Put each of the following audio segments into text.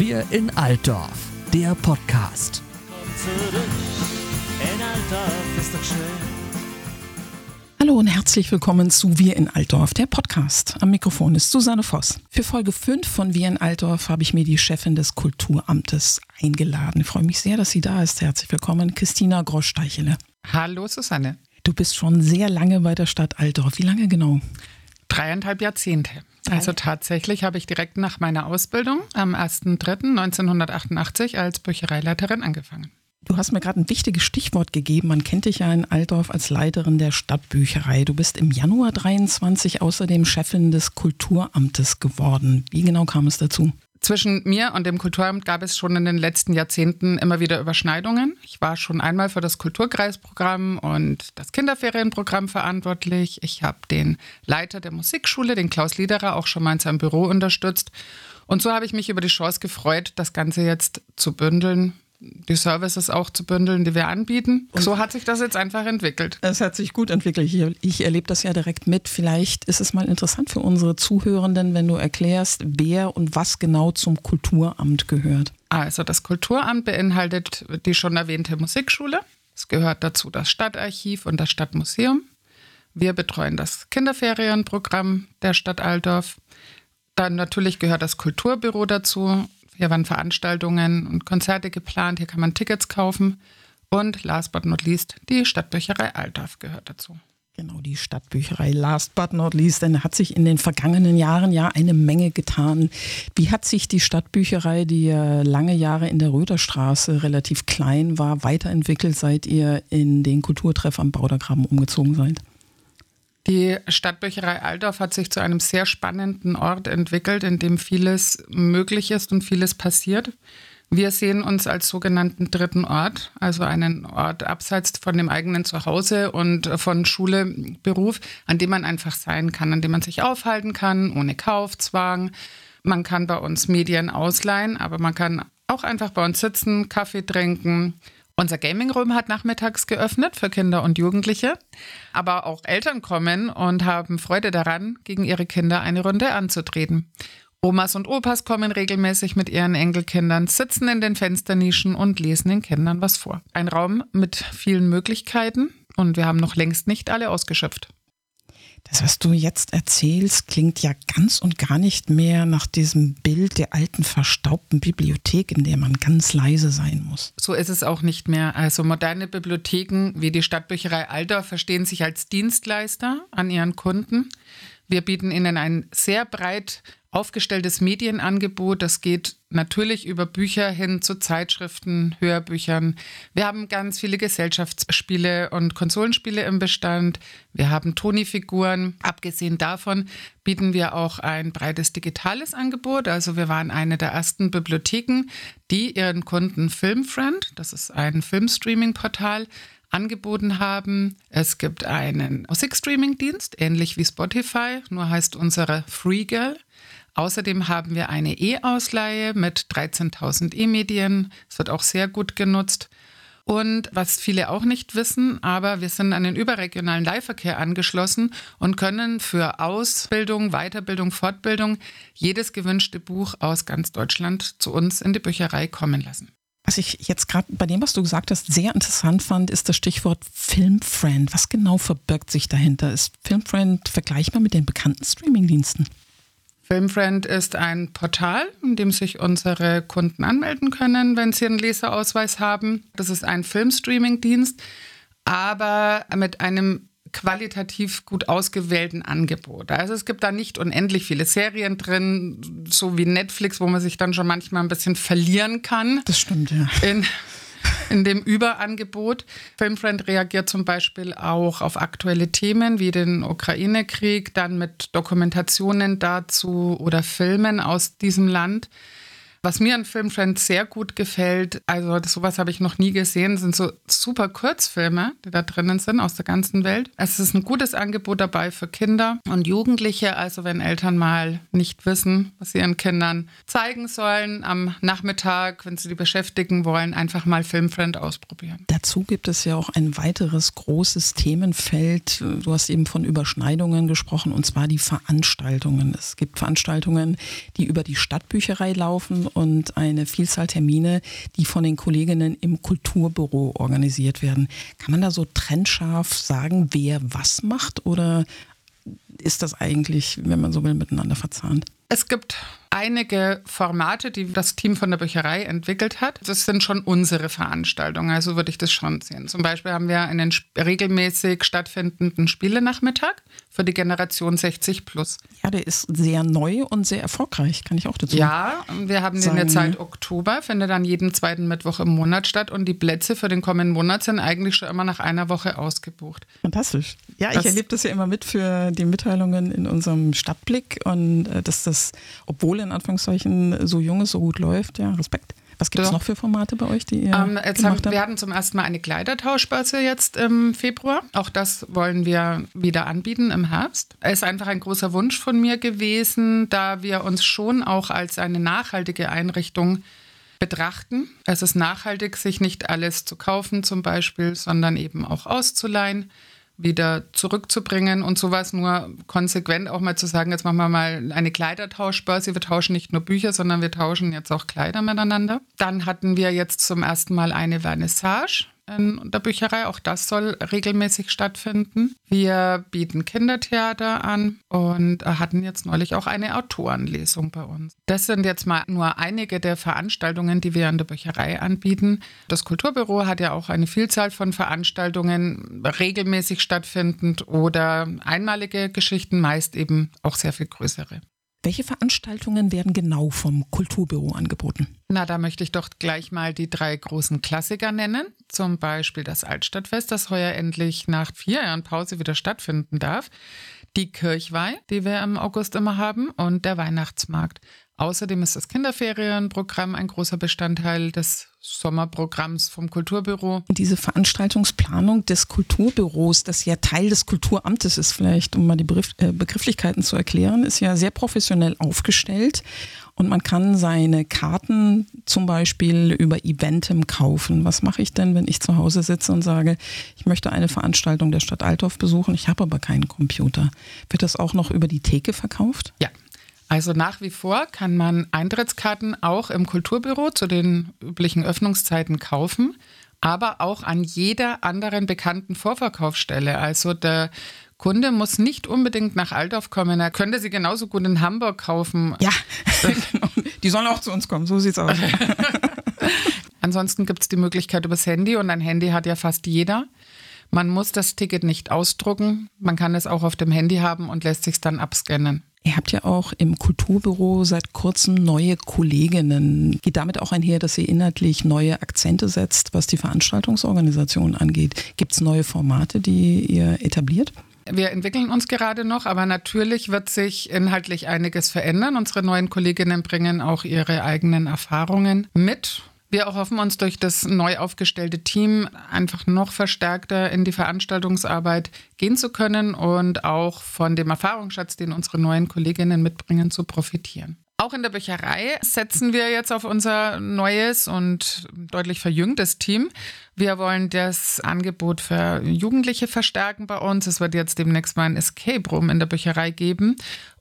Wir in Altdorf, der Podcast. Hallo und herzlich willkommen zu Wir in Altdorf, der Podcast. Am Mikrofon ist Susanne Voss. Für Folge 5 von Wir in Altdorf habe ich mir die Chefin des Kulturamtes eingeladen. Ich freue mich sehr, dass sie da ist. Herzlich willkommen, Christina Grosch-Steichele. Hallo Susanne. Du bist schon sehr lange bei der Stadt Altdorf. Wie lange genau? Dreieinhalb Jahrzehnte. Also tatsächlich habe ich direkt nach meiner Ausbildung am 1.3.1988 als Büchereileiterin angefangen. Du hast mir gerade ein wichtiges Stichwort gegeben. Man kennt dich ja in Altdorf als Leiterin der Stadtbücherei. Du bist im Januar 23 außerdem Chefin des Kulturamtes geworden. Wie genau kam es dazu? Zwischen mir und dem Kulturamt gab es schon in den letzten Jahrzehnten immer wieder Überschneidungen. Ich war schon einmal für das Kulturkreisprogramm und das Kinderferienprogramm verantwortlich. Ich habe den Leiter der Musikschule, den Klaus Liederer, auch schon mal in seinem Büro unterstützt. Und so habe ich mich über die Chance gefreut, das Ganze jetzt zu bündeln die Services auch zu bündeln, die wir anbieten. Und so hat sich das jetzt einfach entwickelt. Es hat sich gut entwickelt. Ich, ich, erlebe das ja direkt mit. Vielleicht ist es mal interessant für unsere Zuhörenden, wenn du erklärst, wer und was genau zum Kulturamt gehört. Also das Kulturamt beinhaltet die schon erwähnte Musikschule. Es gehört dazu das Stadtarchiv und das Stadtmuseum. Wir betreuen das Kinderferienprogramm der Stadt Altdorf. Dann natürlich gehört das Kulturbüro dazu hier waren Veranstaltungen und Konzerte geplant, hier kann man Tickets kaufen. Und last but not least, die Stadtbücherei Altdorf gehört dazu. Genau, die Stadtbücherei, last but not least, denn hat sich in den vergangenen Jahren ja eine Menge getan. Wie hat sich die Stadtbücherei, die ja lange Jahre in der Röderstraße relativ klein war, weiterentwickelt, seit ihr in den Kulturtreff am Baudergraben umgezogen seid? Die Stadtbücherei Altdorf hat sich zu einem sehr spannenden Ort entwickelt, in dem vieles möglich ist und vieles passiert. Wir sehen uns als sogenannten dritten Ort, also einen Ort abseits von dem eigenen Zuhause und von Schule, Beruf, an dem man einfach sein kann, an dem man sich aufhalten kann, ohne Kaufzwang. Man kann bei uns Medien ausleihen, aber man kann auch einfach bei uns sitzen, Kaffee trinken, unser Gaming Room hat nachmittags geöffnet für Kinder und Jugendliche, aber auch Eltern kommen und haben Freude daran, gegen ihre Kinder eine Runde anzutreten. Omas und Opas kommen regelmäßig mit ihren Enkelkindern, sitzen in den Fensternischen und lesen den Kindern was vor. Ein Raum mit vielen Möglichkeiten und wir haben noch längst nicht alle ausgeschöpft. Das, was du jetzt erzählst, klingt ja ganz und gar nicht mehr nach diesem Bild der alten verstaubten Bibliothek, in der man ganz leise sein muss. So ist es auch nicht mehr. Also moderne Bibliotheken wie die Stadtbücherei Aldorf verstehen sich als Dienstleister an ihren Kunden. Wir bieten ihnen ein sehr breit aufgestelltes Medienangebot. Das geht natürlich über Bücher hin zu Zeitschriften, Hörbüchern. Wir haben ganz viele Gesellschaftsspiele und Konsolenspiele im Bestand. Wir haben Toni-Figuren. Abgesehen davon bieten wir auch ein breites digitales Angebot. Also wir waren eine der ersten Bibliotheken, die ihren Kunden Filmfriend, das ist ein Filmstreaming-Portal, angeboten haben. Es gibt einen Musikstreaming-Dienst, ähnlich wie Spotify, nur heißt unsere Freegirl. Außerdem haben wir eine E-Ausleihe mit 13.000 E-Medien. Es wird auch sehr gut genutzt. Und was viele auch nicht wissen, aber wir sind an den überregionalen Leihverkehr angeschlossen und können für Ausbildung, Weiterbildung, Fortbildung jedes gewünschte Buch aus ganz Deutschland zu uns in die Bücherei kommen lassen. Was ich jetzt gerade bei dem, was du gesagt hast, sehr interessant fand, ist das Stichwort Filmfriend. Was genau verbirgt sich dahinter? Ist Filmfriend vergleichbar mit den bekannten Streamingdiensten? Filmfriend ist ein Portal, in dem sich unsere Kunden anmelden können, wenn sie einen Leserausweis haben. Das ist ein Filmstreaming-Dienst, aber mit einem qualitativ gut ausgewählten Angebot. Also es gibt da nicht unendlich viele Serien drin, so wie Netflix, wo man sich dann schon manchmal ein bisschen verlieren kann. Das stimmt, ja. In in dem Überangebot. Filmfriend reagiert zum Beispiel auch auf aktuelle Themen wie den Ukraine-Krieg, dann mit Dokumentationen dazu oder Filmen aus diesem Land. Was mir an Filmfriend sehr gut gefällt, also das, sowas habe ich noch nie gesehen, sind so super Kurzfilme, die da drinnen sind aus der ganzen Welt. Es ist ein gutes Angebot dabei für Kinder und Jugendliche. Also wenn Eltern mal nicht wissen, was sie ihren Kindern zeigen sollen am Nachmittag, wenn sie die beschäftigen wollen, einfach mal Filmfriend ausprobieren. Dazu gibt es ja auch ein weiteres großes Themenfeld. Du hast eben von Überschneidungen gesprochen und zwar die Veranstaltungen. Es gibt Veranstaltungen, die über die Stadtbücherei laufen und eine Vielzahl Termine, die von den Kolleginnen im Kulturbüro organisiert werden. Kann man da so trennscharf sagen, wer was macht oder ist das eigentlich, wenn man so will, miteinander verzahnt? Es gibt einige Formate, die das Team von der Bücherei entwickelt hat. Das sind schon unsere Veranstaltungen, also würde ich das schon sehen. Zum Beispiel haben wir einen regelmäßig stattfindenden Spielenachmittag für die Generation 60 plus. Ja, der ist sehr neu und sehr erfolgreich, kann ich auch dazu Ja, wir haben den jetzt seit Oktober, findet dann jeden zweiten Mittwoch im Monat statt und die Plätze für den kommenden Monat sind eigentlich schon immer nach einer Woche ausgebucht. Fantastisch. Ja, das ich erlebe das ja immer mit für die Mitteilungen in unserem Stadtblick und äh, dass das, obwohl in Anführungszeichen so jung ist, so gut läuft, ja, Respekt. Was gibt es noch für Formate bei euch, die ihr ähm, jetzt haben, Wir hatten zum ersten Mal eine Kleidertauschbörse jetzt im Februar. Auch das wollen wir wieder anbieten im Herbst. Es ist einfach ein großer Wunsch von mir gewesen, da wir uns schon auch als eine nachhaltige Einrichtung betrachten. Es ist nachhaltig, sich nicht alles zu kaufen zum Beispiel, sondern eben auch auszuleihen wieder zurückzubringen und sowas nur konsequent auch mal zu sagen, jetzt machen wir mal eine Kleidertauschbörse. Wir tauschen nicht nur Bücher, sondern wir tauschen jetzt auch Kleider miteinander. Dann hatten wir jetzt zum ersten Mal eine Vernissage in der Bücherei. Auch das soll regelmäßig stattfinden. Wir bieten Kindertheater an und hatten jetzt neulich auch eine Autorenlesung bei uns. Das sind jetzt mal nur einige der Veranstaltungen, die wir an der Bücherei anbieten. Das Kulturbüro hat ja auch eine Vielzahl von Veranstaltungen regelmäßig stattfindend oder einmalige Geschichten, meist eben auch sehr viel größere. Welche Veranstaltungen werden genau vom Kulturbüro angeboten? Na, da möchte ich doch gleich mal die drei großen Klassiker nennen. Zum Beispiel das Altstadtfest, das heuer endlich nach vier Jahren Pause wieder stattfinden darf. Die Kirchweih, die wir im August immer haben, und der Weihnachtsmarkt. Außerdem ist das Kinderferienprogramm ein großer Bestandteil des Sommerprogramms vom Kulturbüro. Diese Veranstaltungsplanung des Kulturbüros, das ja Teil des Kulturamtes ist, vielleicht um mal die äh, Begrifflichkeiten zu erklären, ist ja sehr professionell aufgestellt und man kann seine Karten zum Beispiel über Eventim kaufen. Was mache ich denn, wenn ich zu Hause sitze und sage, ich möchte eine Veranstaltung der Stadt Altdorf besuchen, ich habe aber keinen Computer? Wird das auch noch über die Theke verkauft? Ja, also nach wie vor kann man Eintrittskarten auch im Kulturbüro zu den üblichen Öffnungszeiten kaufen, aber auch an jeder anderen bekannten Vorverkaufsstelle. Also der Kunde muss nicht unbedingt nach Altdorf kommen. Er könnte sie genauso gut in Hamburg kaufen. Ja, die sollen auch zu uns kommen. So sieht's aus. Ansonsten gibt es die Möglichkeit übers Handy und ein Handy hat ja fast jeder. Man muss das Ticket nicht ausdrucken. Man kann es auch auf dem Handy haben und lässt sich dann abscannen. Ihr habt ja auch im Kulturbüro seit kurzem neue Kolleginnen. Geht damit auch einher, dass ihr inhaltlich neue Akzente setzt, was die Veranstaltungsorganisation angeht? Gibt es neue Formate, die ihr etabliert? Wir entwickeln uns gerade noch, aber natürlich wird sich inhaltlich einiges verändern. Unsere neuen Kolleginnen bringen auch ihre eigenen Erfahrungen mit wir hoffen uns durch das neu aufgestellte Team einfach noch verstärkter in die Veranstaltungsarbeit gehen zu können und auch von dem Erfahrungsschatz, den unsere neuen Kolleginnen mitbringen, zu profitieren. Auch in der Bücherei setzen wir jetzt auf unser neues und deutlich verjüngtes Team. Wir wollen das Angebot für Jugendliche verstärken bei uns. Es wird jetzt demnächst mal ein Escape Room in der Bücherei geben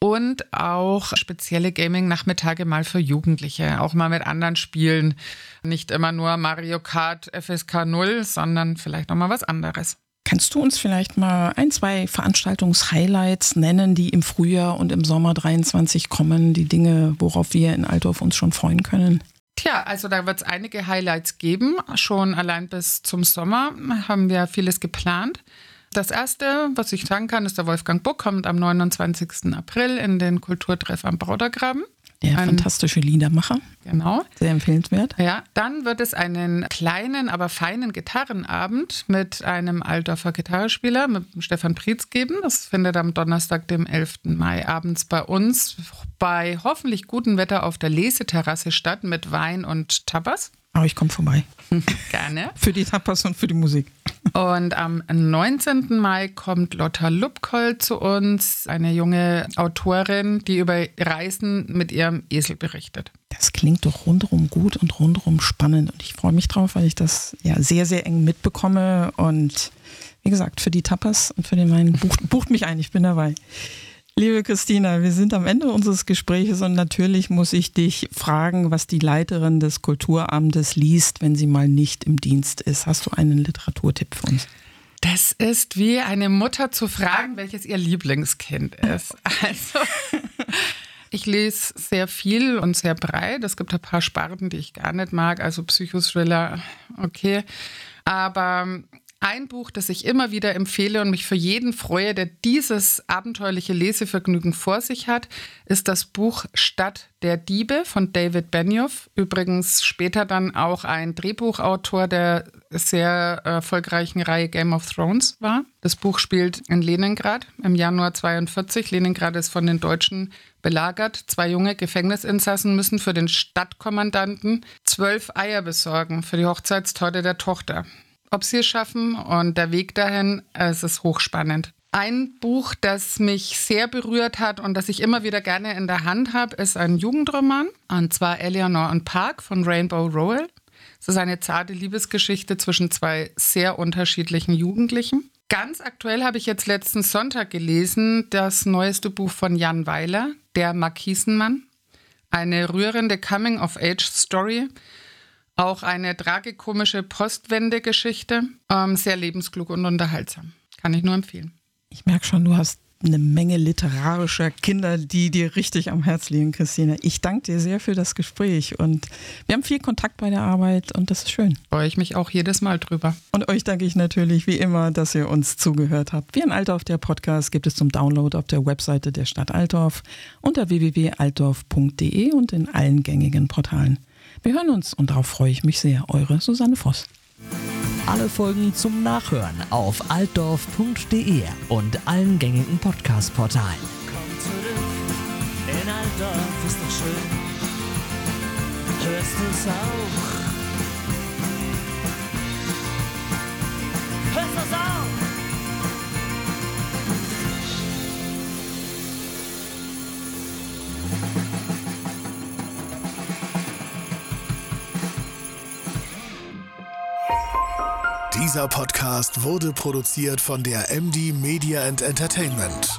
und auch spezielle Gaming-Nachmittage mal für Jugendliche, auch mal mit anderen Spielen. Nicht immer nur Mario Kart FSK 0, sondern vielleicht noch mal was anderes. Kannst du uns vielleicht mal ein, zwei Veranstaltungs-Highlights nennen, die im Frühjahr und im Sommer 23 kommen, die Dinge, worauf wir in Altdorf uns schon freuen können? Tja, also da wird es einige Highlights geben. Schon allein bis zum Sommer haben wir vieles geplant. Das erste, was ich sagen kann, ist, der Wolfgang Buck kommt am 29. April in den Kulturtreff am Braudergraben. Der Ein, fantastische Liedermacher. Genau. Sehr empfehlenswert. Ja, dann wird es einen kleinen, aber feinen Gitarrenabend mit einem Altdorfer Gitarrespieler, mit Stefan Prietz geben. Das findet am Donnerstag, dem 11. Mai abends bei uns bei hoffentlich gutem Wetter auf der Leseterrasse statt mit Wein und Tapas. Aber ich komme vorbei. Gerne. für die Tapas und für die Musik. Und am 19. Mai kommt Lotta Lubkoll zu uns, eine junge Autorin, die über Reisen mit ihrem Esel berichtet. Das klingt doch rundherum gut und rundherum spannend. Und ich freue mich drauf, weil ich das ja sehr, sehr eng mitbekomme. Und wie gesagt, für die Tapas und für den Wein bucht, bucht mich ein, ich bin dabei. Liebe Christina, wir sind am Ende unseres Gesprächs und natürlich muss ich dich fragen, was die Leiterin des Kulturamtes liest, wenn sie mal nicht im Dienst ist. Hast du einen Literaturtipp für uns? Das ist wie eine Mutter zu fragen, welches ihr Lieblingskind ist. Also, ich lese sehr viel und sehr breit. Es gibt ein paar Sparten, die ich gar nicht mag, also Psychothriller, okay. Aber ein Buch, das ich immer wieder empfehle und mich für jeden freue, der dieses abenteuerliche Lesevergnügen vor sich hat, ist das Buch Stadt der Diebe von David Benioff. Übrigens später dann auch ein Drehbuchautor der sehr erfolgreichen Reihe Game of Thrones war. Das Buch spielt in Leningrad im Januar 42. Leningrad ist von den Deutschen belagert. Zwei junge Gefängnisinsassen müssen für den Stadtkommandanten zwölf Eier besorgen für die Hochzeitstorte der Tochter ob sie es schaffen. Und der Weg dahin, es ist hochspannend. Ein Buch, das mich sehr berührt hat und das ich immer wieder gerne in der Hand habe, ist ein Jugendroman. Und zwar Eleanor und Park von Rainbow Rowell. Es ist eine zarte Liebesgeschichte zwischen zwei sehr unterschiedlichen Jugendlichen. Ganz aktuell habe ich jetzt letzten Sonntag gelesen das neueste Buch von Jan Weiler, Der Markisenmann. Eine rührende Coming-of-Age-Story auch eine tragikomische Postwende-Geschichte. Ähm, sehr lebensklug und unterhaltsam. Kann ich nur empfehlen. Ich merke schon, du hast eine Menge literarischer Kinder, die dir richtig am Herz liegen, Christine. Ich danke dir sehr für das Gespräch und wir haben viel Kontakt bei der Arbeit und das ist schön. Freue ich mich auch jedes Mal drüber. Und euch danke ich natürlich wie immer, dass ihr uns zugehört habt. Wir in Altdorf, der Podcast, gibt es zum Download auf der Webseite der Stadt Altdorf unter www.altdorf.de und in allen gängigen Portalen. Wir hören uns und darauf freue ich mich sehr. Eure Susanne Voss. Alle Folgen zum Nachhören auf altdorf.de und allen gängigen Podcast-Portalen. Komm zurück, in Altdorf ist doch schön. Hörst du's auch? Dieser Podcast wurde produziert von der MD Media and Entertainment.